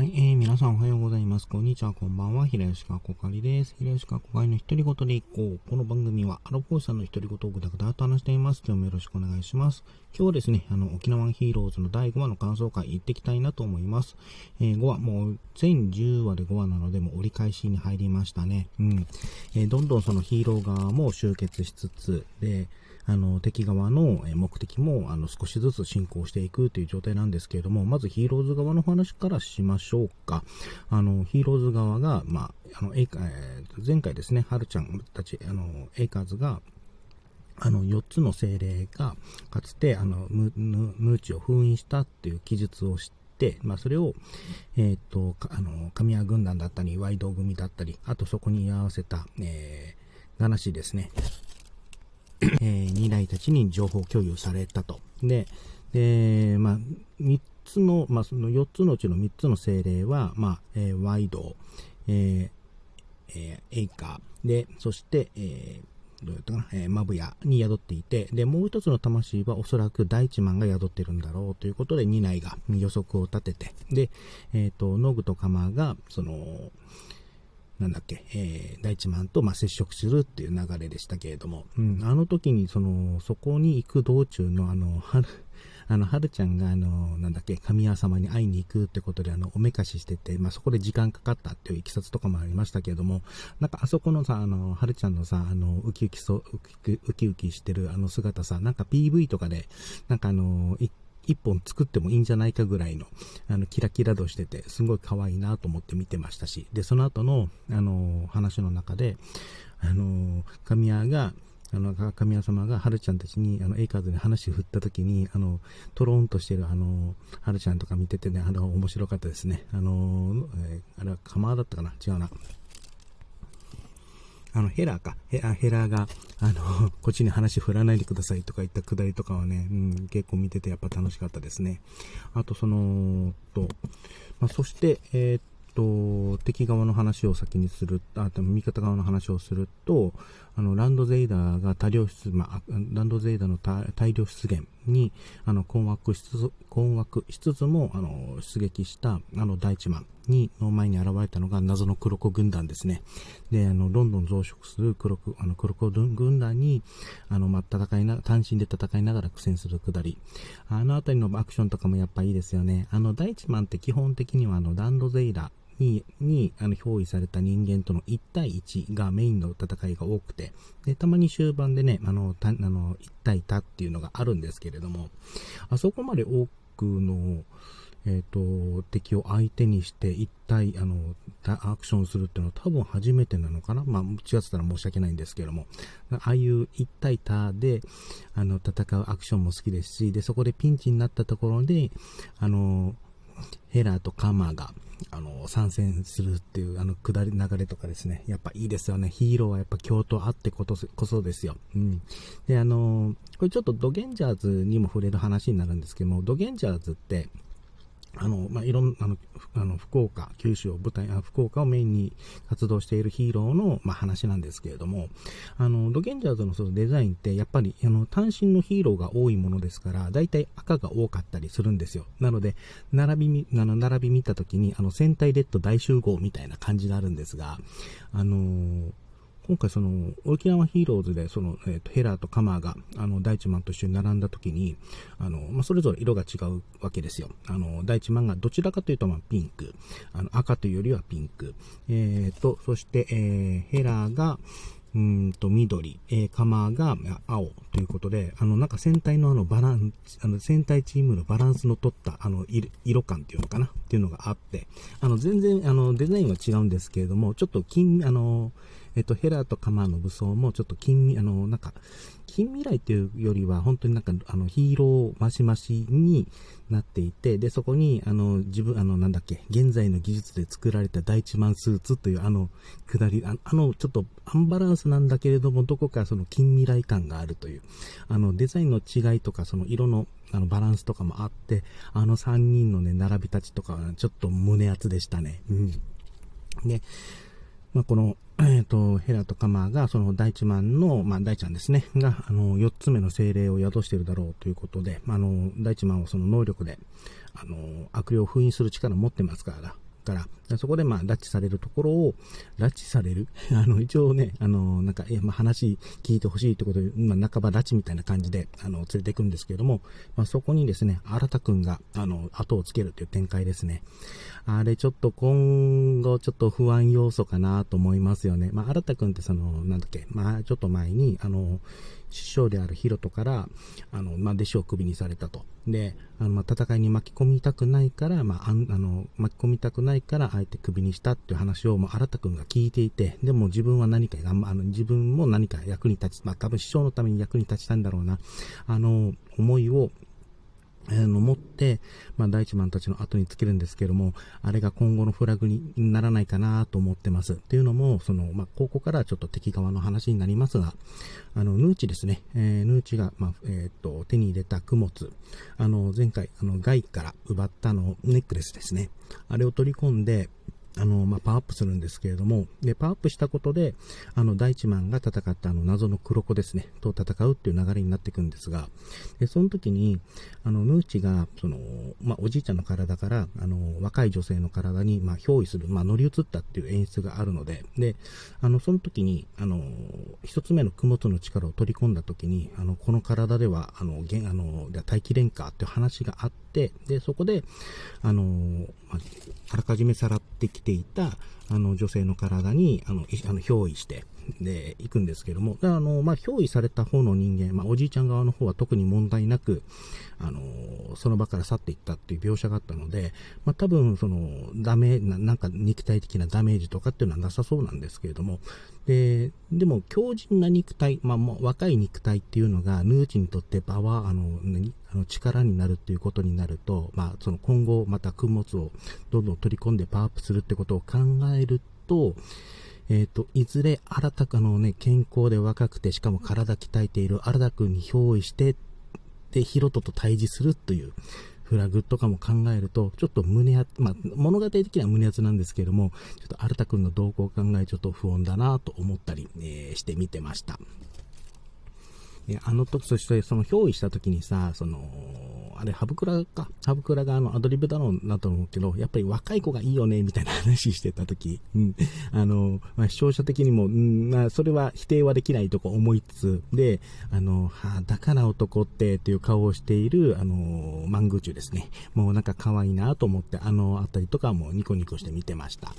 はい、えー、皆さんおはようございます。こんにちは、こんばんは。平吉川こかりです。平吉川こかりの独り言でいこう。この番組は、アロフォーさんの独り言をぐだぐだと話しています。今日もよろしくお願いします。今日はですね、あの、沖縄ヒーローズの第5話の感想会行ってきたいなと思います。えー、5話、もう、全10話で5話なので、もう折り返しに入りましたね。うん。えー、どんどんそのヒーロー側も集結しつつ、で、あの、敵側の目的も、あの、少しずつ進行していくという状態なんですけれども、まずヒーローズ側の話からしましょうか。あの、ヒーローズ側が、まあ、あの、えー、前回ですね、はるちゃんたち、あの、エイカーズが、あの、4つの精霊が、かつて、あの、ムーチを封印したっていう記述をして、まあ、それを、えっ、ー、と、あの、神谷軍団だったり、ワイド組だったり、あとそこに居合わせた、えー、ガナシですね。えー、二代たちに情報共有されたと。で、で、まあ、三つの、まあ、その四つのうちの三つの精霊は、まあ、えー、ワイド、えー、えー、エイカー、で、そして、えー、どうやったかな、えー、マブヤに宿っていて、で、もう一つの魂はおそらく大地マンが宿ってるんだろう。ということで、二内が予測を立てて、で、えっ、ー、と、ノグとカマが、その、なんだっけ、えー、大地マンと、まあ、接触するっていう流れでしたけれども、うん、あの時に、その、そこに行く道中の、あの、はる、あの、はるちゃんが、あの、なんだっけ、神谷様に会いに行くってことで、あの、おめかししてて、まあ、そこで時間かかったっていういきさつとかもありましたけれども、なんか、あそこのさ、あの、はるちゃんのさ、あの、ウキウキそ、ウキウキウキしてるあの姿さ、なんか PV とかで、なんかあの、一一本作ってもいいんじゃないかぐらいの、あの、キラキラとしてて、すごい可愛いなと思って見てましたし、で、その後の、あの、話の中で、あの、神谷が、あの、神谷様が、はるちゃんたちに、あの、エイカーズに話を振った時に、あの、トローンとしてる、あの、はるちゃんとか見ててね、あの、面白かったですね。あの、えー、あれは、カマーだったかな？違うな。あの、ヘラーか。ヘラヘラーが、あの、こっちに話振らないでくださいとか言ったくだりとかはね、うん、結構見ててやっぱ楽しかったですね。あと、その、と、まあ、そして、えー、っと、敵側の話を先にする、あと、味方側の話をすると、あの、ランドゼイダーが大量出、まあ、ランドゼイダーの大量出現に、あの、困惑しつつ、困惑しつつも、あの、出撃した、あの、大地マンに、の前に現れたのが謎の黒子軍団ですね。で、あの、どんどん増殖する黒子、あの、黒子軍団に、あの、まあ、戦いな、単身で戦いながら苦戦するくだり。あのあたりのアクションとかもやっぱいいですよね。あの、大地マンって基本的には、あの、ランドゼイダー、に、に、あの、憑依された人間との1対1がメインの戦いが多くて、で、たまに終盤でね、あの、たあの1対多っていうのがあるんですけれども、あそこまで多くの、えっ、ー、と、敵を相手にして一体、あの、アクションするっていうのは多分初めてなのかな？まあ、違ってたら申し訳ないんですけども、ああいう一体多で、あの、戦うアクションも好きですし、で、そこでピンチになったところで、あの、ヘラとカマが、あの、参戦するっていう、あの、下り流れとかですね。やっぱいいですよね。ヒーローはやっぱ京都あってことこそですよ。うん。で、あの、これちょっとドゲンジャーズにも触れる話になるんですけども、ドゲンジャーズって、あの、まあ、いろんな、あの、あの福岡、九州を舞台あ、福岡をメインに活動しているヒーローの、まあ、話なんですけれども、あの、ドゲンジャーズのそのデザインって、やっぱり、あの、単身のヒーローが多いものですから、だいたい赤が多かったりするんですよ。なので、並び、あの、並び見たときに、あの、戦隊レッド大集合みたいな感じになるんですが、あのー今回その、沖縄ヒーローズで、その、えっ、ー、と、ヘラーとカマーが、あの、大地マンと一緒に並んだ時に、あの、まあ、それぞれ色が違うわけですよ。あの、大地マンがどちらかというと、まあ、ピンク。あの、赤というよりはピンク。えっ、ー、と、そして、えー、ヘラーが、うんと、緑、えー、カマーが青ということで、あの、なんか戦隊のあのバランス、あの、戦隊チームのバランスの取った、あの、色感っていうのかな？っていうのがあって、あの、全然、あの、デザインは違うんですけれども、ちょっと金、あの、えっと、ヘラとカマーの武装もちょっと近、あの、なんか、近未来というよりは、本当になんか、あの、ヒーローマシマシになっていて、で、そこに、あの、自分、あの、なんだっけ、現在の技術で作られた第一万スーツという、あの、くだり、ああの、ちょっとアンバランスなんだけれども、どこかその近未来感があるという、あの、デザインの違いとか、その色の、あの、バランスとかもあって、あの3人のね、並び立ちとかは、ちょっと胸熱でしたね。うん。で、まあ、この、えっ、ー、と、ヘラとカマが、その大地マンの、まあ、大ちゃんですね、が、あの、4つ目の精霊を宿しているだろうということで、あの、大地マンはその能力で、あの、悪霊を封印する力を持ってますから、から、そこでまあ、拉致されるところを、拉致される あの、一応ね、あの、なんか、え、まあ、話聞いてほしいってことで、まあ、半ば拉致みたいな感じで、あの、連れていくんですけれども、まあ、そこにですね、新田くんが、あの、後をつけるという展開ですね。あれ、ちょっと今後、ちょっと不安要素かなと思いますよね。まあ、新田くんってその、なんだっけ、まあ、ちょっと前に、あの、師匠であるヒロトから、あの、まあ、弟子をクビにされたと。で、あの、まあ、戦いに巻き込みたくないから、まあ、あの、巻き込みたくないから、えてクビにしたっていう話を、まあ、新田くんが聞いていて、でも自分は何か、あの、自分も何か役に立ち、まあ、多分師匠のために役に立ちたんだろうな、あの、思いを、え、の持って、まあ、大地マンたちの後につけるんですけども、あれが今後のフラグにならないかなと思ってます。っていうのも、その、まあ、ここからちょっと敵側の話になりますが、あの、ヌーチですね、えー、ヌーチが、まあ、えっ、と、手に入れた供物、あの、前回、あの、外から奪ったの、ネックレスですね。あれを取り込んで、あの、まあ、パワーアップするんですけれども、で、パワーアップしたことで、あの、大地マンが戦ったあの、謎の黒子ですね、と戦うっていう流れになっていくんですが、で、その時に、あの、ヌーチが、その、まあ、おじいちゃんの体から、あの、若い女性の体に、まあ、憑依する、まあ、乗り移ったっていう演出があるので、で、あの、その時に、あの、一つ目の供物の力を取り込んだ時に、あの、この体では、あの、現、あの、大気連歌っていう話があって、で、そこで、あの、まあ、あらかじめさらってきていた、あの、女性の体に、あの、あの憑依して、で、行くんですけども、あの、まあ、憑依された方の人間、まあ、おじいちゃん側の方は特に問題なく、あの、その場から去っていったっていう描写があったので、まあ、多分、その、ダメな、なんか肉体的なダメージとかっていうのはなさそうなんですけれども、で、でも、強靭な肉体、まあ、もう若い肉体っていうのが、ヌーチにとって場は、あの、あの力になるっていうことになると、まあ、その今後また供物をどんどん取り込んでパワーアップするってことを考えると、えっ、ー、と、いずれ新たかのね、健康で若くて、しかも体鍛えている新田くに憑依して、で、ヒロトと対峙するというフラグとかも考えると、ちょっと胸や、まあ、物語的には胸熱なんですけども、ちょっと新田くんの動向を考え、ちょっと不穏だなと思ったり、えー、してみてました。あの時、そしてその憑依した時にさ、その、あれ、ハブクラか。ハブクラがあの、アドリブだろうなと思うけど、やっぱり若い子がいいよね、みたいな話してた時、うん。あの、まあ、視聴者的にも、うん、まあ、それは否定はできないとこ思いつつ、で、あの、はあ、だから男ってっていう顔をしている、あの、マングーチュですね。もうなんか可愛いなと思って、あのあたりとかもニコニコして見てました。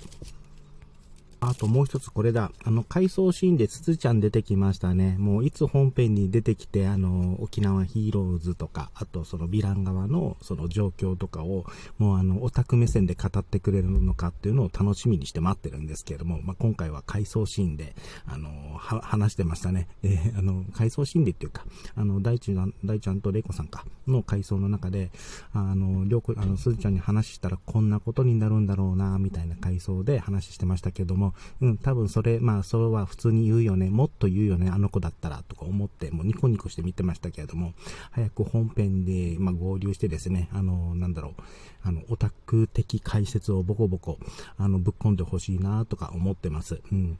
あともう一つこれだ。あの、回想シーンでつつちゃん出てきましたね。もういつ本編に出てきて、あの、沖縄ヒーローズとか、あとそのヴィラン側のその状況とかを、もうあの、オタク目線で語ってくれるのかっていうのを楽しみにして待ってるんですけれども、まあ、今回は回想シーンで、あの、話してましたね。で、あの、回想シーンでっていうか、あの、大地大ちゃんとレイコさんか、の回想の中で、あの、りょうこ、あの、すずちゃんに話したらこんなことになるんだろうな、みたいな回想で話してましたけども、うん、多分それ、まあ、それは普通に言うよね、もっと言うよね、あの子だったら、とか思って、もうニコニコして見てましたけれども、早く本編で、まあ、合流してですね、あの、なんだろう、あの、オタク的解説をボコボコ、あの、ぶっ込んでほしいな、とか思ってます。うん。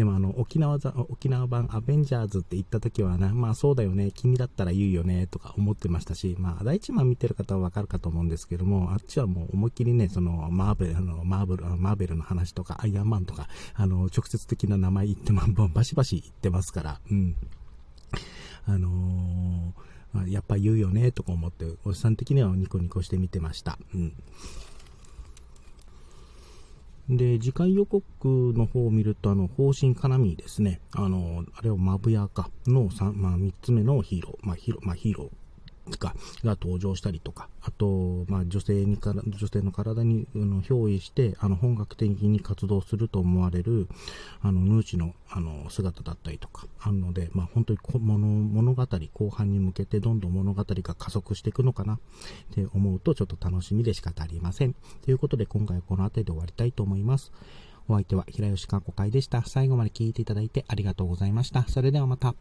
でもあの、沖縄沖縄版アベンジャーズって言った時はな、まあそうだよね、君だったら言うよね、とか思ってましたし、まあ第一番見てる方はわかるかと思うんですけども、あっちはもう思いっきりね、その、マーベル、あの、マーベル、マーベルの話とか、アイアンマンとか、あの、直接的な名前言ってま、バシバシ言ってますから、うん。あのー、やっぱ言うよね、とか思って、おじさん的にはニコニコして見てました。うん。で、次回予告の方を見ると、あの、方針カナミですね。あの、あれをマブヤかの3、まあ、3つ目のヒーロー、まあ、ヒーロー、まあ、ヒーローかが登場したりとか、あと、まあ、女性にから、女性の体に、あの、憑依して、あの、本格的に活動すると思われる、あの、ヌーチの、あの、姿だったりとか、あるので、まあ、本当に物、物語、後半に向けてどんどん物語が加速していくのかなって思うと、ちょっと楽しみでしか足りません。ということで、今回はこの辺りで終わりたいと思います。お相手は平吉かこ会でした。最後まで聞いていただいてありがとうございました。それではまた。